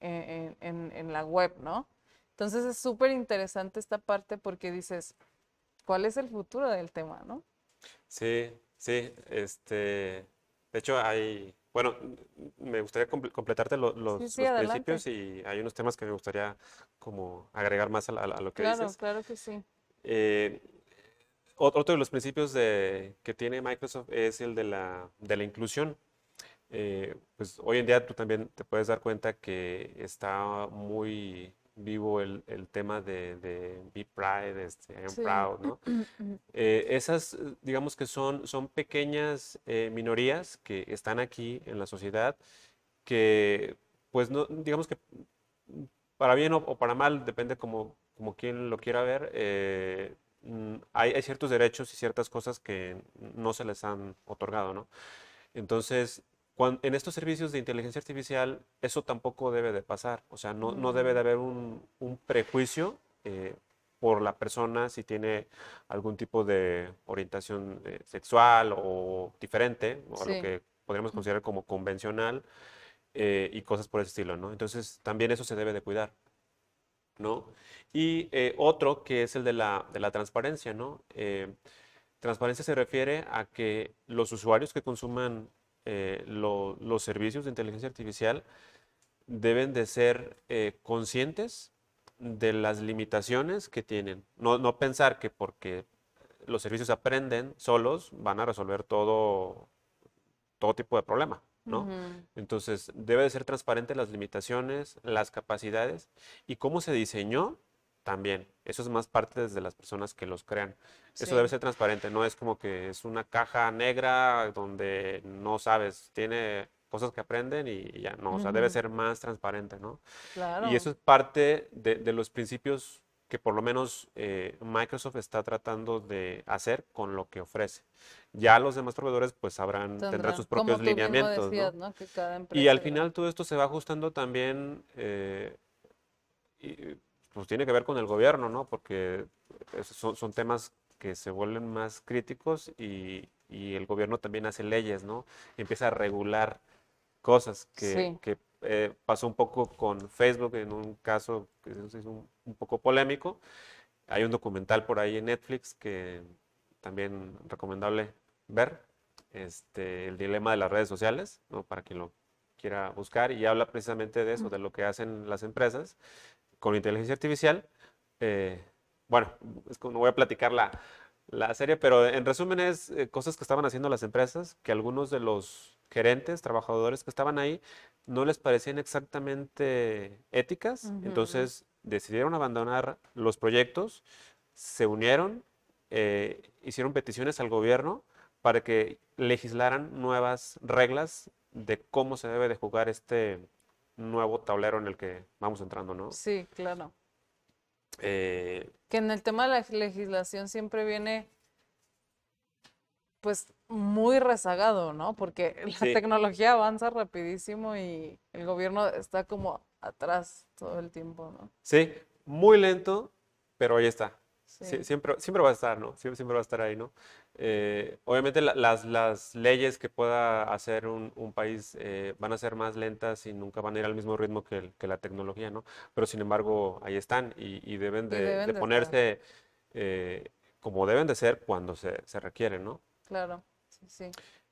en, en- en la web, ¿no? Entonces es súper interesante esta parte porque dices, ¿cuál es el futuro del tema, no? Sí, sí, este, de hecho hay, bueno, me gustaría comple- completarte lo- los, Sí, sí, los principios y hay unos temas que me gustaría como agregar más a, a lo que Claro, dices. claro que sí. Eh, otro de los principios de, que tiene Microsoft es el de la, de la inclusión. Eh, pues hoy en día tú también te puedes dar cuenta que está muy, vivo el, el tema de, de Be Pride, este, I'm Sí. Proud, ¿no? Eh, esas, digamos que son, son pequeñas eh, minorías que están aquí en la sociedad que, pues, no, digamos que para bien o, o para mal, depende como, como quien lo quiera ver, eh, hay, hay ciertos derechos y ciertas cosas que no se les han otorgado, ¿no? Entonces, cuan- en estos servicios de inteligencia artificial, eso tampoco debe de pasar. O sea, no, no debe de haber un, un prejuicio eh, por la persona si tiene algún tipo de orientación eh, sexual o diferente, o a lo Sí. que podríamos considerar como convencional eh, y cosas por ese estilo, ¿no? Entonces, también eso se debe de cuidar, ¿no? Y eh, otro que es el de la, de la transparencia, ¿no? Eh, transparencia se refiere a que los usuarios que consuman eh, lo- los servicios de inteligencia artificial deben de ser conscientes de las limitaciones que tienen. No, no pensar que porque los servicios aprenden solos van a resolver todo, todo tipo de problema, ¿no? Entonces, debe de ser transparente las limitaciones, las capacidades y cómo se diseñó también. Eso es más parte desde las personas que los crean. Eso debe ser transparente, no es como que es una caja negra donde no sabes, tiene cosas que aprenden y ya, no, o sea, debe ser más transparente, ¿no? Claro. Y eso es parte de, de los principios que por lo menos eh, Microsoft está tratando de hacer con lo que ofrece. Ya los demás proveedores pues sabrán, tendrán Tendrán, sus propios lineamientos, Y al final todo esto se va ajustando también, eh, y, pues tiene que ver con el gobierno, ¿no? Porque son, son temas que se vuelven más críticos y, y el gobierno también hace leyes, ¿no? Empieza a regular cosas que, Sí. que, eh, pasó un poco con Facebook en un caso que es un, un poco polémico. Hay un documental por ahí en Netflix que también recomendable ver, este, el dilema de las redes sociales, ¿no? Para quien lo quiera buscar y habla precisamente de eso, de lo que hacen las empresas con inteligencia artificial. Eh, bueno, es que no voy a platicar la, la serie, pero en resumen es eh, cosas que estaban haciendo las empresas, que algunos de los gerentes, trabajadores que estaban ahí, no les parecían exactamente éticas, entonces decidieron abandonar los proyectos, se unieron, eh, hicieron peticiones al gobierno para que legislaran nuevas reglas de cómo se debe de jugar este nuevo tablero en el que vamos entrando, ¿no? Sí, claro. Eh, Que en el tema de la legislación siempre viene, pues, muy rezagado, ¿no? Porque la Sí. tecnología avanza rapidísimo y el gobierno está como atrás todo el tiempo, ¿no? sí, muy lento, pero ahí está. Sí. Siempre, siempre va a estar, ¿no? Siempre, siempre va a estar ahí, ¿no? Eh, obviamente la- las, las leyes que pueda hacer un, un país eh, van a ser más lentas y nunca van a ir al mismo ritmo que, la tecnología, ¿no? Pero sin embargo, ahí están y, y deben Y de, deben de de estar. ponerse eh, como deben de ser cuando se, se requieren, ¿no? Claro, sí, sí.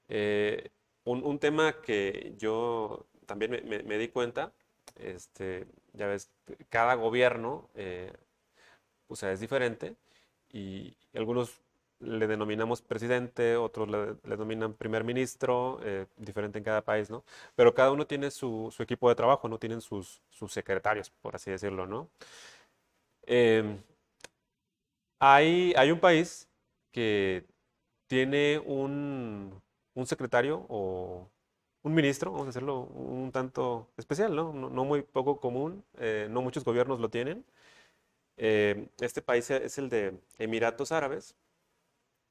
Eh, un, un tema que yo también me, me- di cuenta, este, ya ves, cada gobierno, eh, o sea, es diferente y algunos le denominamos presidente, otros le, le denominan primer ministro, eh, diferente en cada país, ¿no? Pero cada uno tiene su, su equipo de trabajo, ¿no? Tienen sus, sus secretarios, por así decirlo, ¿no? Em, hay, hay un país que tiene un, un secretario o un ministro, vamos a hacerlo un tanto especial, ¿no? No, no muy poco común, eh, no muchos gobiernos lo tienen. Eh, este país es el de Emiratos Árabes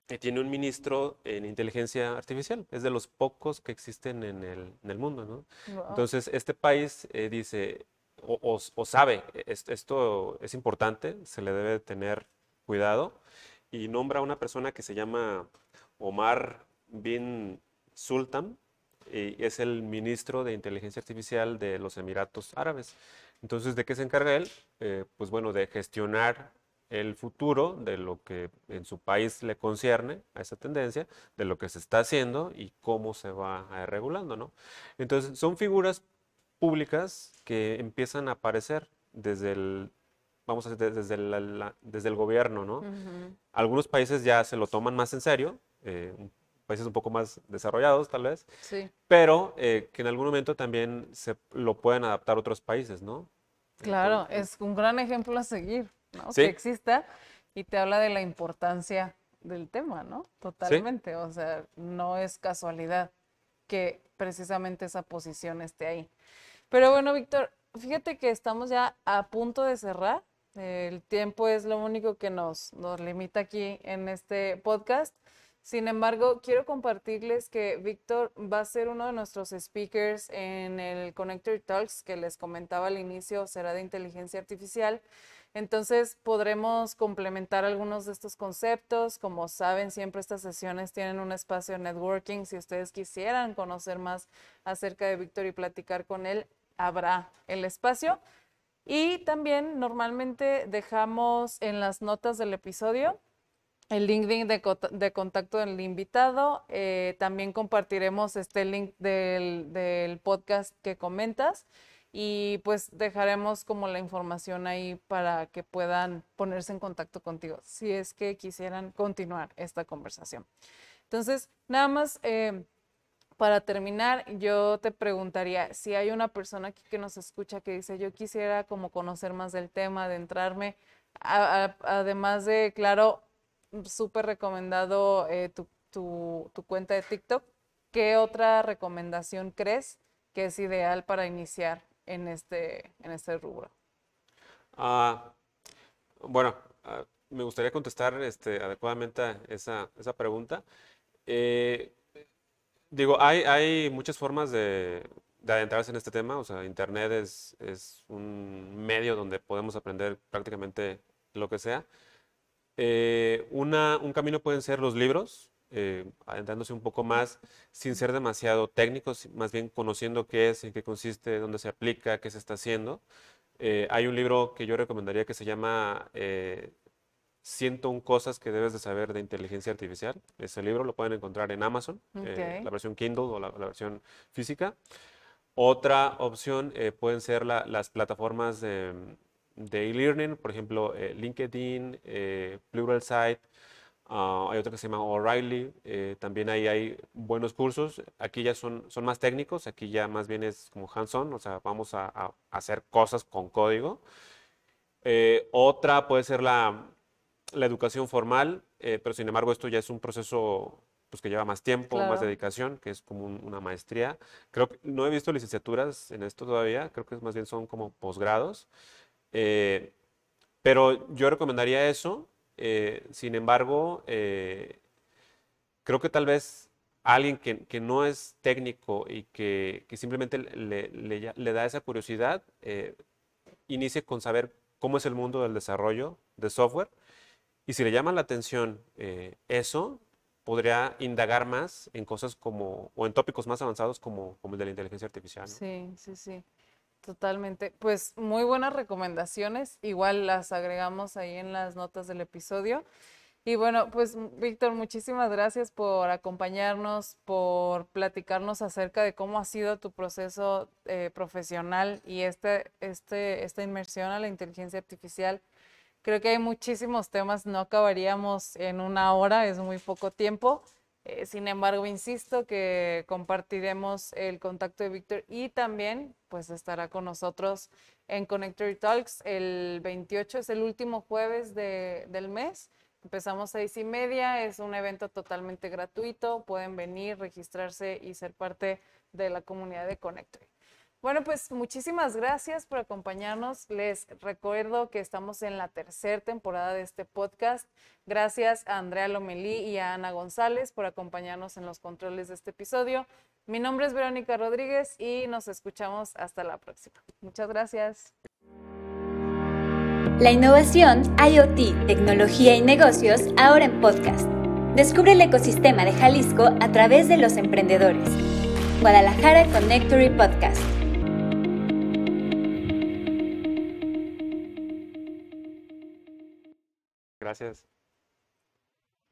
y tiene un ministro en inteligencia artificial. Es de los pocos que existen en el, en el mundo, ¿no? Entonces, este país eh, dice o, o- o sabe, es- esto es importante, se le debe tener cuidado y nombra a una persona que se llama Omar bin Sultan y es el ministro de inteligencia artificial de los Emiratos Árabes. Entonces, ¿de qué se encarga él? Eh, pues bueno, de gestionar el futuro de lo que en su país le concierne a esa tendencia, de lo que se está haciendo y cómo se va a ir regulando, ¿no? Entonces, son figuras públicas que empiezan a aparecer desde el, vamos a decir, desde la- la- desde el gobierno, ¿no? Algunos países ya se lo toman más en serio, eh, países un poco más desarrollados tal vez, Sí, pero eh, que en algún momento también se lo pueden adaptar otros países, ¿no? Claro, es un gran ejemplo a seguir, ¿no? Que exista y te habla de la importancia del tema, ¿no? Totalmente, o sea, no es casualidad que precisamente esa posición esté ahí. Pero bueno, Víctor, fíjate que estamos ya a punto de cerrar. El tiempo es lo único que nos, nos limita aquí en este podcast. Sin embargo, quiero compartirles que Víctor va a ser uno de nuestros speakers en el Connector Talks que les comentaba al inicio, será de inteligencia artificial. Entonces podremos complementar algunos de estos conceptos. Como saben, siempre estas sesiones tienen un espacio de networking. Si ustedes quisieran conocer más acerca de Víctor y platicar con él, habrá el espacio. Y también normalmente dejamos en las notas del episodio el link de, contacto del invitado. Eh, también compartiremos este link del, podcast que comentas y pues dejaremos como la información ahí para que puedan ponerse en contacto contigo si es que quisieran continuar esta conversación. Entonces, nada más eh, para terminar, yo te preguntaría si hay una persona aquí que nos escucha que dice yo quisiera como conocer más del tema, adentrarme, además de, claro, súper recomendado eh, tu, cuenta de TikTok. ¿Qué otra recomendación crees que es ideal para iniciar en este, en este rubro? Ah, bueno, ah, me gustaría contestar este, adecuadamente esa, esa pregunta. Eh, digo, hay, hay muchas formas de, de, adentrarse en este tema. O sea, Internet es, es un medio donde podemos aprender prácticamente lo que sea. Eh, una, un camino pueden ser los libros, eh, adentrándose un poco más sin ser demasiado técnicos, más bien conociendo qué es, en qué consiste, dónde se aplica, qué se está haciendo. Eh, hay un libro que yo recomendaría que se llama 101 cosas que debes de saber de inteligencia artificial. Ese libro lo pueden encontrar en Amazon, la versión Kindle o la, versión física. Otra opción pueden ser las plataformas de e-learning, por ejemplo, eh, LinkedIn, eh, Pluralsight, ah, hay otro que se llama O'Reilly, eh, también ahí hay buenos cursos, aquí ya son, son más técnicos, aquí ya más bien es como hands-on, o sea, vamos a, hacer cosas con código. otra puede ser la, la educación formal, pero sin embargo esto ya es un proceso pues, que lleva más tiempo, más dedicación, que es como una maestría. Creo que no he visto licenciaturas en esto todavía, creo que más bien son como posgrados. Eh, pero yo recomendaría eso. Eh, sin embargo, eh, creo que tal vez alguien que, no es técnico y que, simplemente le, da esa curiosidad, inicie con saber cómo es el mundo del desarrollo de software. Y si le llama la atención eso, podría indagar más en cosas como, o en tópicos más avanzados como, como el de la inteligencia artificial. Sí, sí, sí. Totalmente. Pues muy buenas recomendaciones. Igual las agregamos ahí en las notas del episodio. Y bueno, pues Víctor, muchísimas gracias por acompañarnos, por platicarnos acerca de cómo ha sido tu proceso eh, profesional y este, este, esta inmersión a la inteligencia artificial. Creo que hay muchísimos temas, no acabaríamos en una hora, es muy poco tiempo. Eh, sin embargo, insisto que compartiremos el contacto de Víctor y también pues estará con nosotros en Connector Talks el 28, es el último jueves del mes. Empezamos a seis y media, es un evento totalmente gratuito, pueden venir, registrarse y ser parte de la comunidad de Connector. Bueno, pues muchísimas gracias por acompañarnos. Les recuerdo que estamos en la tercera temporada de este podcast. Gracias a Andrea Lomelí y a Ana González por acompañarnos en los controles de este episodio. Mi nombre es Verónica Rodríguez y nos escuchamos hasta la próxima. Muchas gracias. La innovación, IoT, tecnología y negocios ahora en podcast. Descubre el ecosistema de Jalisco a través de los emprendedores. Guadalajara Connectory Podcast. Gracias.